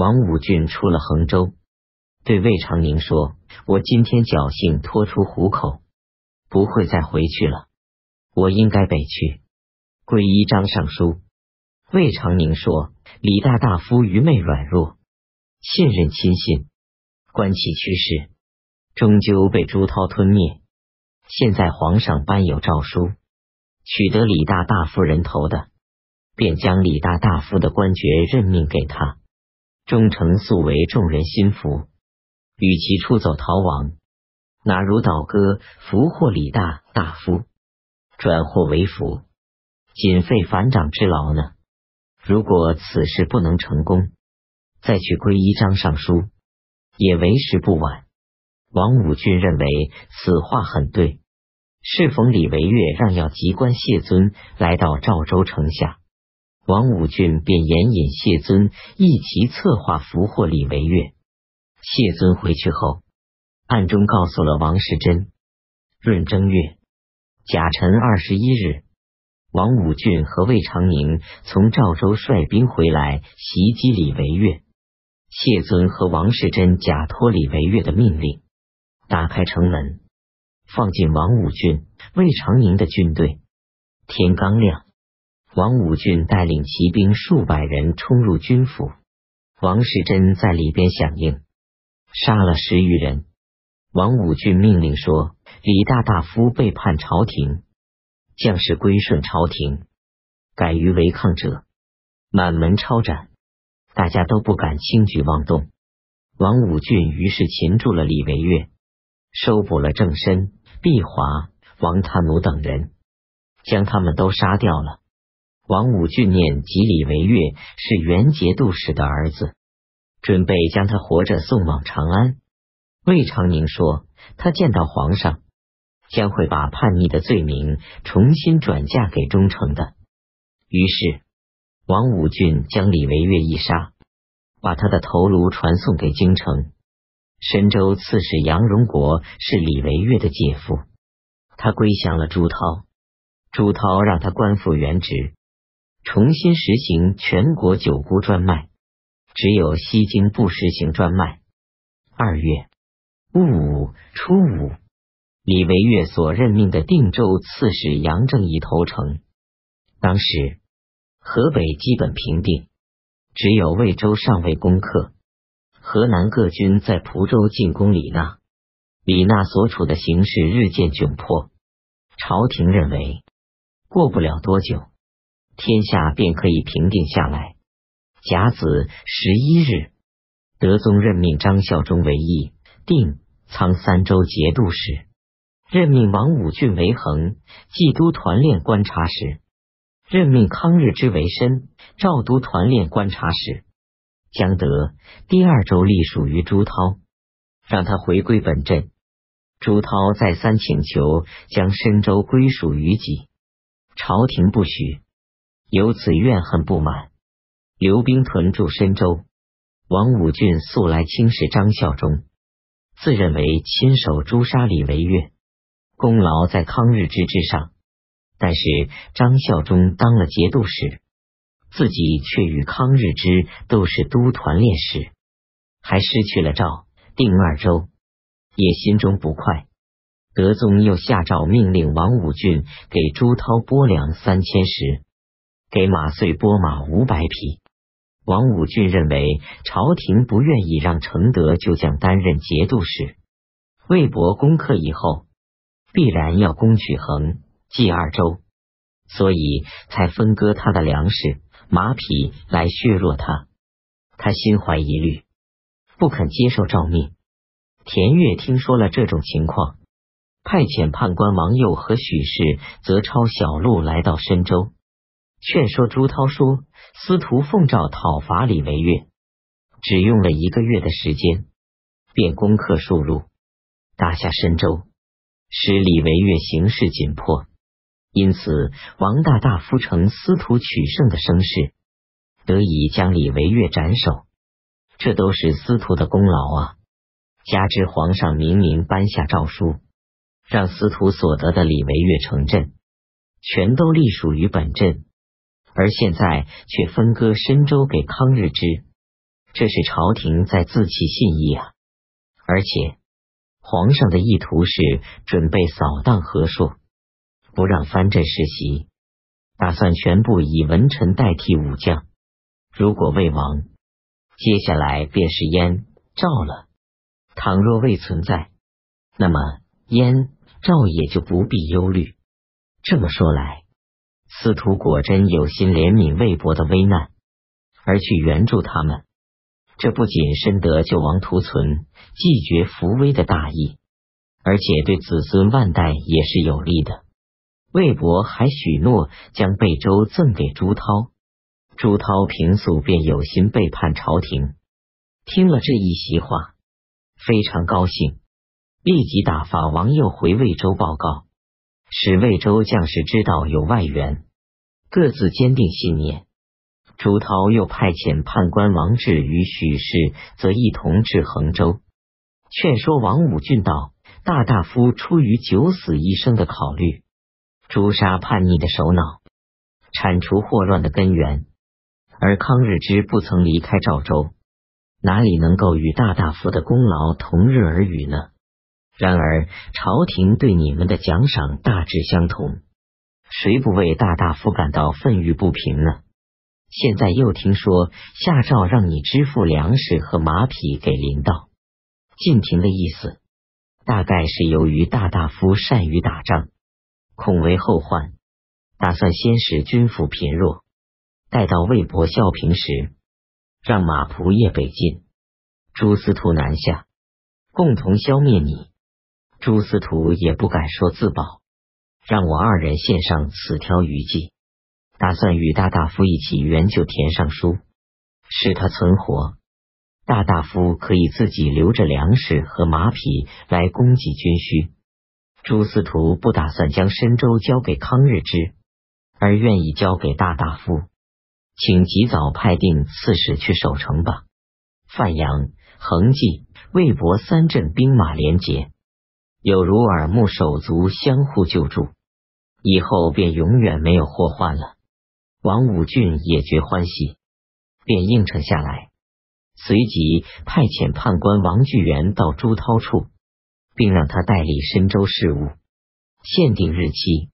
王武俊出了衡州，对魏长宁说：“我今天侥幸拖出虎口，不会再回去了。我应该北去，皈依张尚书。”魏长宁说：“李大大夫愚昧软弱，信任亲信，观其趋势，终究被朱涛吞灭。现在皇上颁有诏书，取得李大大夫人头的，便将李大大夫的官爵任命给他。”忠诚素为众人心服，与其出走逃亡，哪如倒戈俘获李大大夫，转祸为福，仅费反掌之劳呢？如果此事不能成功，再去皈依张尚书，也为时不晚。王武俊认为此话很对。适逢李维岳让要籍官谢尊来到赵州城下。王武俊便援引谢尊一起策划俘获李维岳。谢尊回去后，暗中告诉了王世贞。闰正月甲辰二十一日，王武俊和魏长宁从赵州率兵回来袭击李维岳。谢尊和王世贞假托李维岳的命令，打开城门，放进王武俊、魏长宁的军队。天刚亮。王武俊带领骑兵数百人冲入军府，王世贞在里边响应，杀了十余人。王武俊命令说：“李大大夫背叛朝廷，将士归顺朝廷，敢于违抗者，满门抄斩。”大家都不敢轻举妄动。王武俊于是擒住了李维岳，收捕了郑申、毕华、王他奴等人，将他们都杀掉了。王武俊念及李维岳是元节度使的儿子，准备将他活着送往长安。魏长宁说，他见到皇上，将会把叛逆的罪名重新转嫁给忠诚的。于是，王武俊将李维岳一杀，把他的头颅传送给京城。神州刺史杨荣国是李维岳的姐夫，他归降了朱涛，朱涛让他官复原职。重新实行全国九姑专卖，只有西京不实行专卖。二月戊午初五，李维岳所任命的定州刺史杨正义投诚。当时河北基本平定，只有魏州尚未攻克。河南各军在蒲州进攻李纳，李纳所处的形势日渐窘迫。朝廷认为过不了多久。天下便可以平定下来。甲子十一日，德宗任命张孝忠为义、定、苍三州节度使，任命王武俊为衡、冀都团练观察使，任命康日之为申、赵都团练观察使。将德第二州隶属于朱涛，让他回归本镇。朱涛再三请求将深州归属于己，朝廷不许。由此怨恨不满，刘兵屯驻深州。王武俊素来轻视张孝忠，自认为亲手诛杀李维岳，功劳在康日之之上。但是张孝忠当了节度使，自己却与康日之都是都团练使，还失去了赵定二州，也心中不快。德宗又下诏命令王武俊给朱涛拨粮三千石。给马遂拨马五百匹。王武俊认为朝廷不愿意让承德就将担任节度使。魏博攻克以后，必然要攻取衡、冀二州，所以才分割他的粮食、马匹来削弱他。他心怀疑虑，不肯接受诏命。田悦听说了这种情况，派遣判官王佑和许氏则抄小路来到深州。劝说朱涛说：“司徒奉诏讨伐李维岳，只用了一个月的时间，便攻克数路，打下深州，使李维岳形势紧迫。因此，王大大夫成司徒取胜的声势，得以将李维岳斩首。这都是司徒的功劳啊！加之皇上明明颁下诏书，让司徒所得的李维岳城镇，全都隶属于本镇。”而现在却分割深州给康日之，这是朝廷在自弃信义啊！而且皇上的意图是准备扫荡和硕，不让藩镇世袭，打算全部以文臣代替武将。如果魏王，接下来便是燕、赵了。倘若未存在，那么燕、赵也就不必忧虑。这么说来，司徒果真有心怜悯魏博的危难，而去援助他们。这不仅深得救亡图存、继绝扶危的大义，而且对子孙万代也是有利的。魏博还许诺将贝州赠给朱涛，朱涛平素便有心背叛朝廷，听了这一席话，非常高兴，立即打发王佑回魏州报告，使魏州将士知道有外援，各自坚定信念。朱涛又派遣判官王志与许氏，则一同至衡州，劝说王武俊道：“大大夫出于九死一生的考虑，诛杀叛逆的首脑，铲除祸乱的根源。而康日之不曾离开赵州，哪里能够与大大夫的功劳同日而语呢？然而朝廷对你们的奖赏大致相同，谁不为大大夫感到愤郁不平呢？”现在又听说下诏让你支付粮食和马匹给林道，晋廷的意思大概是由于大大夫善于打仗，恐为后患，打算先使军府贫弱，待到魏博孝平时，让马仆夜北进，朱司徒南下，共同消灭你。朱司徒也不敢说自保，让我二人献上此条余计。打算与大大夫一起援救田尚书，使他存活。大大夫可以自己留着粮食和马匹来供给军需。朱司徒不打算将深州交给康日之，而愿意交给大大夫，请及早派定刺史去守城吧。范阳、恒济、魏博三镇兵马连结，有如耳目手足相互救助，以后便永远没有祸患了。王武俊也觉欢喜，便应承下来，随即派遣判官王巨源到朱涛处，并让他代理深州事务，限定日期，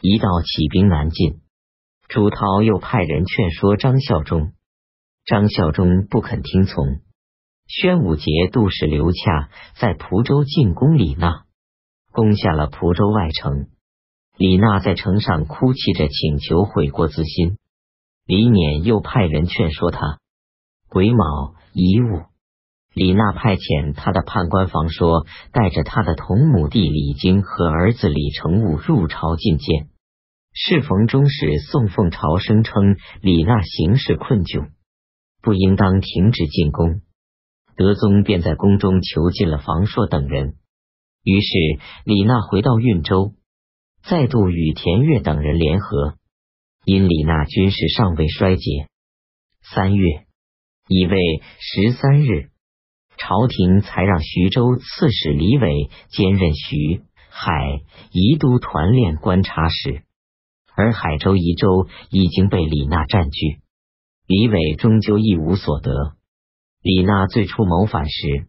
一到起兵南进。朱涛又派人劝说张孝忠，张孝忠不肯听从。宣武节度使刘洽在蒲州进攻李纳，攻下了蒲州外城。李娜在城上哭泣着请求悔过自新，李勉又派人劝说他。癸卯乙午，李娜派遣他的判官房说，带着他的同母弟李经和儿子李成武入朝觐见。适逢中使宋凤朝声称李娜行事困窘，不应当停止进攻。德宗便在宫中囚禁了房硕等人。于是李娜回到运州。再度与田悦等人联合，因李娜军事尚未衰竭。三月乙未十三日，朝廷才让徐州刺史李伟兼任徐海宜都团练观察使，而海州宜州已经被李娜占据，李伟终究一无所得。李娜最初谋反时，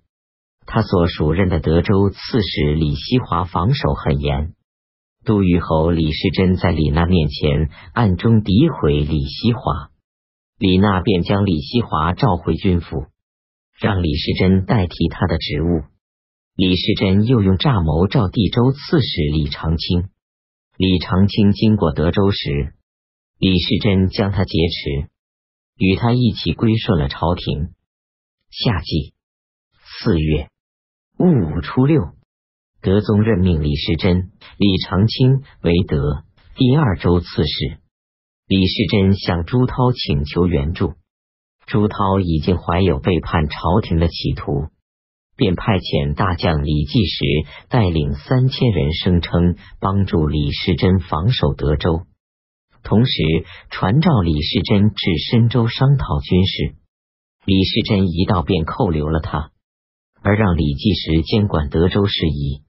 他所属任的德州刺史李希华防守很严。杜虞侯李世珍在李娜面前暗中诋毁李希华，李娜便将李希华召回军府，让李世珍代替他的职务。李世珍又用诈谋召地州刺史李长卿，李长卿经过德州时，李世珍将他劫持，与他一起归顺了朝廷。夏季四月戊午初六。德宗任命李时珍、李长卿为德第二州刺史。李世珍向朱涛请求援助，朱涛已经怀有背叛朝廷的企图，便派遣大将李继时带领三千人，声称帮助李世珍防守德州，同时传召李世珍至深州商讨军事。李世珍一到，便扣留了他，而让李继时监管德州事宜。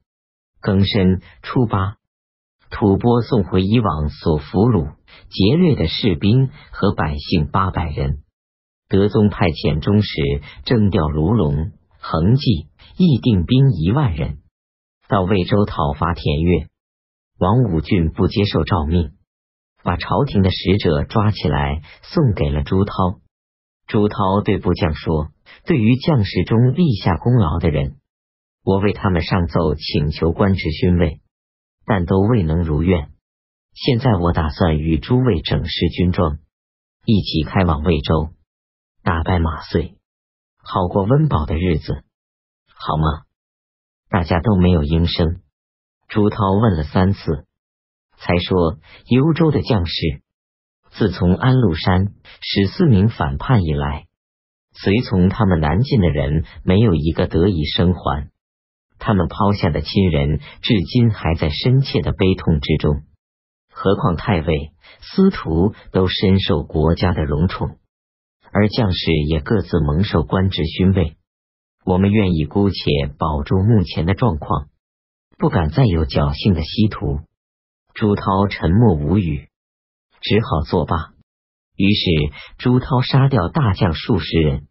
庚申初八，吐蕃送回以往所俘虏、劫掠的士兵和百姓八百人。德宗派遣中使征调卢龙、恒济、议定兵一万人到魏州讨伐田越。王武俊不接受诏命，把朝廷的使者抓起来送给了朱涛。朱涛对部将说：“对于将士中立下功劳的人，我为他们上奏请求官职勋位，但都未能如愿。现在我打算与诸位整饰军装，一起开往魏州，打败马遂，好过温饱的日子，好吗？”大家都没有应声。朱涛问了三次，才说：“幽州的将士，自从安禄山、史思明反叛以来，随从他们南进的人没有一个得以生还。他们抛下的亲人，至今还在深切的悲痛之中。何况太尉、司徒都深受国家的荣宠，而将士也各自蒙受官职勋位。我们愿意姑且保住目前的状况。”不敢再有侥幸的希图。朱涛沉默无语，只好作罢。于是朱涛杀掉大将数十人，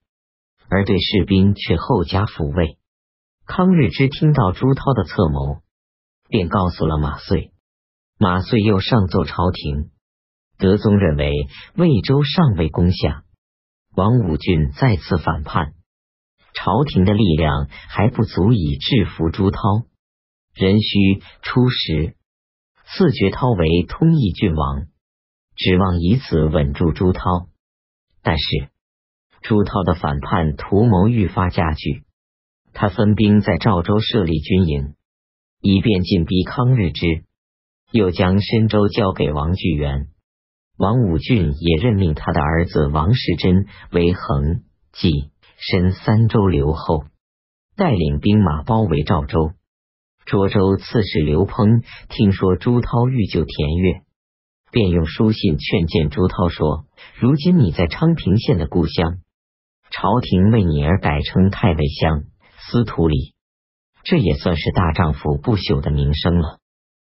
而对士兵却厚加抚慰。康日之听到朱涛的策谋，便告诉了马遂。马遂又上奏朝廷，德宗认为魏州尚未攻下，王武俊再次反叛，朝廷的力量还不足以制服朱涛。仍需出使，赐爵涛为通义郡王，指望以此稳住朱涛。但是朱涛的反叛图谋愈发加剧，他分兵在赵州设立军营，以便进逼康日之，又将深州交给王巨源。王武俊也任命他的儿子王世贞为恒、济、深三州留后，带领兵马包围赵州。涿州刺史刘烹听说朱涛欲救田悦，便用书信劝谏朱涛说：“如今你在昌平县的故乡，朝廷为你而改称太尉乡、司徒里，这也算是大丈夫不朽的名声了。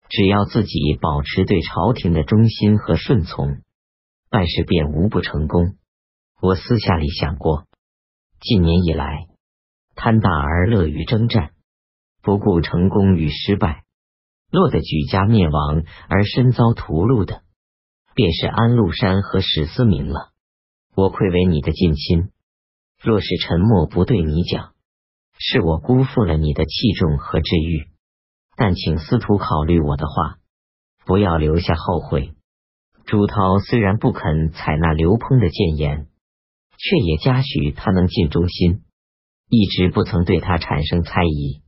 只要自己保持对朝廷的忠心和顺从，办事便无不成功。我私下里想过，近年以来，贪大而乐于征战。”不顾成功与失败，落得举家灭亡而身遭屠戮的，便是安禄山和史思明了。我愧为你的近亲，若是沉默不对你讲，是我辜负了你的器重和治愈。但请司徒考虑我的话，不要留下后悔。朱涛虽然不肯采纳刘烹的谏言，却也嘉许他能尽忠心，一直不曾对他产生猜疑。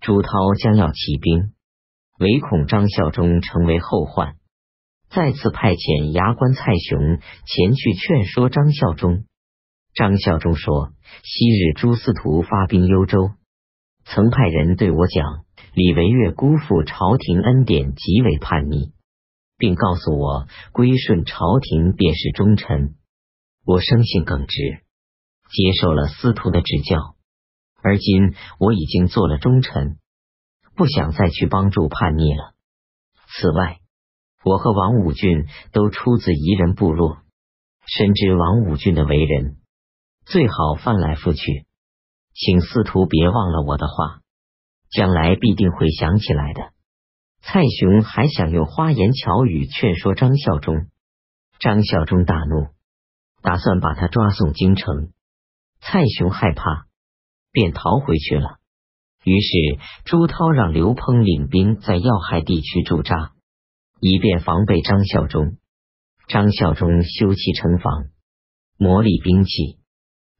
朱涛将要起兵，唯恐张孝忠成为后患，再次派遣牙关蔡雄前去劝说张孝忠。张孝忠说：“昔日朱司徒发兵幽州，曾派人对我讲，李维岳辜负朝廷恩典，极为叛逆，并告诉我归顺朝廷便是忠臣。我生性耿直，接受了司徒的指教。”而今我已经做了忠臣，不想再去帮助叛逆了。此外，我和王武俊都出自夷人部落，深知王武俊的为人，最好翻来覆去。请司徒别忘了我的话，将来必定会想起来的。蔡雄还想用花言巧语劝说张孝忠，张孝忠大怒，打算把他抓送京城。蔡雄害怕。便逃回去了。于是朱涛让刘烹领兵在要害地区驻扎，以便防备张孝忠。张孝忠修葺城防，磨砺兵器，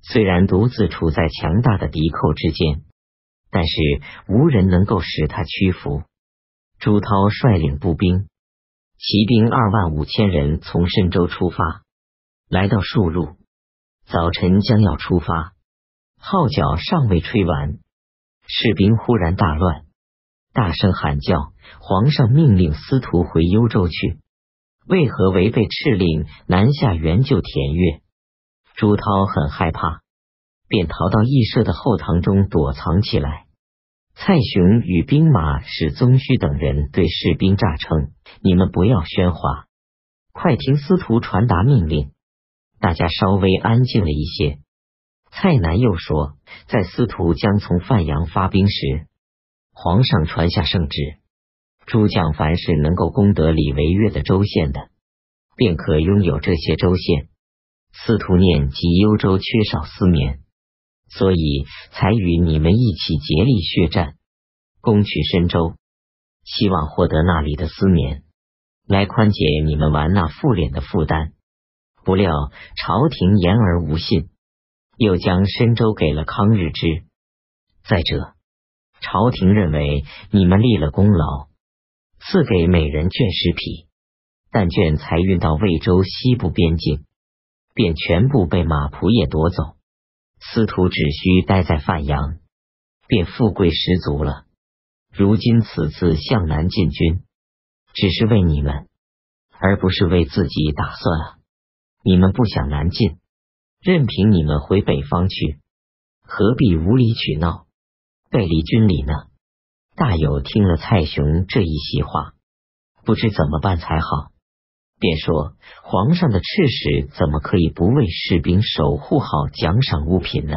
虽然独自处在强大的敌寇之间，但是无人能够使他屈服。朱涛率领步兵、骑兵二万五千人从深州出发，来到数路，早晨将要出发。号角尚未吹完，士兵忽然大乱，大声喊叫：“皇上命令司徒回幽州去，为何违背敕令南下援救田悦？”朱涛很害怕，便逃到义社的后堂中躲藏起来。蔡雄与兵马使宗须等人对士兵诈称：“你们不要喧哗，快听司徒传达命令。大家稍微安静了一些。蔡南又说，在司徒将从范阳发兵时，皇上传下圣旨，诸将凡是能够攻得李维岳的州县的，便可拥有这些州县。司徒念及幽州缺少司绵，所以才与你们一起竭力血战，攻取深州，希望获得那里的司绵，来宽解你们完那赋敛的负担。不料朝廷言而无信。又将深州给了康日之。再者，朝廷认为你们立了功劳，赐给每人卷十匹，但卷才运到魏州西部边境，便全部被马仆也夺走。司徒只需待在范阳，便富贵十足了。如今此次向南进军，只是为你们，而不是为自己打算啊！你们不想南进？任凭你们回北方去，何必无理取闹，背离军礼呢？大有听了蔡雄这一席话，不知怎么办才好，便说：皇上的赤使怎么可以不为士兵守护好奖赏物品呢？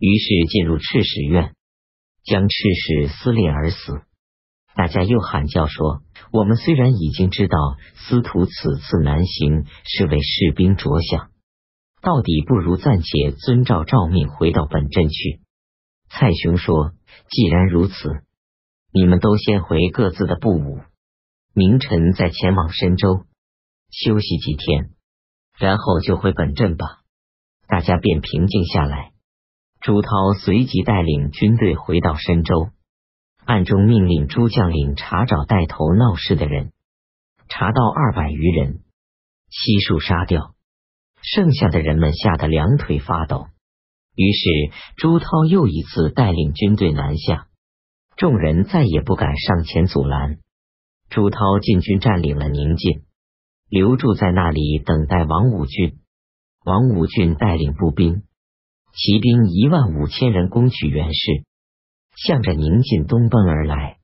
于是进入赤使院，将赤使撕裂而死。大家又喊叫说：我们虽然已经知道司徒此次南行是为士兵着想。到底不如暂且遵照诏命回到本镇去。蔡雄说：“既然如此，你们都先回各自的部伍，明晨再前往深州休息几天，然后就回本镇吧。”大家便平静下来。朱涛随即带领军队回到深州，暗中命令诸将领查找带头闹事的人，查到二百余人，悉数杀掉。剩下的人们吓得两腿发抖，于是朱涛又一次带领军队南下，众人再也不敢上前阻拦。朱涛进军占领了宁晋，留驻在那里等待王武俊。王武俊带领步兵、骑兵一万五千人攻取袁氏，向着宁晋东奔而来。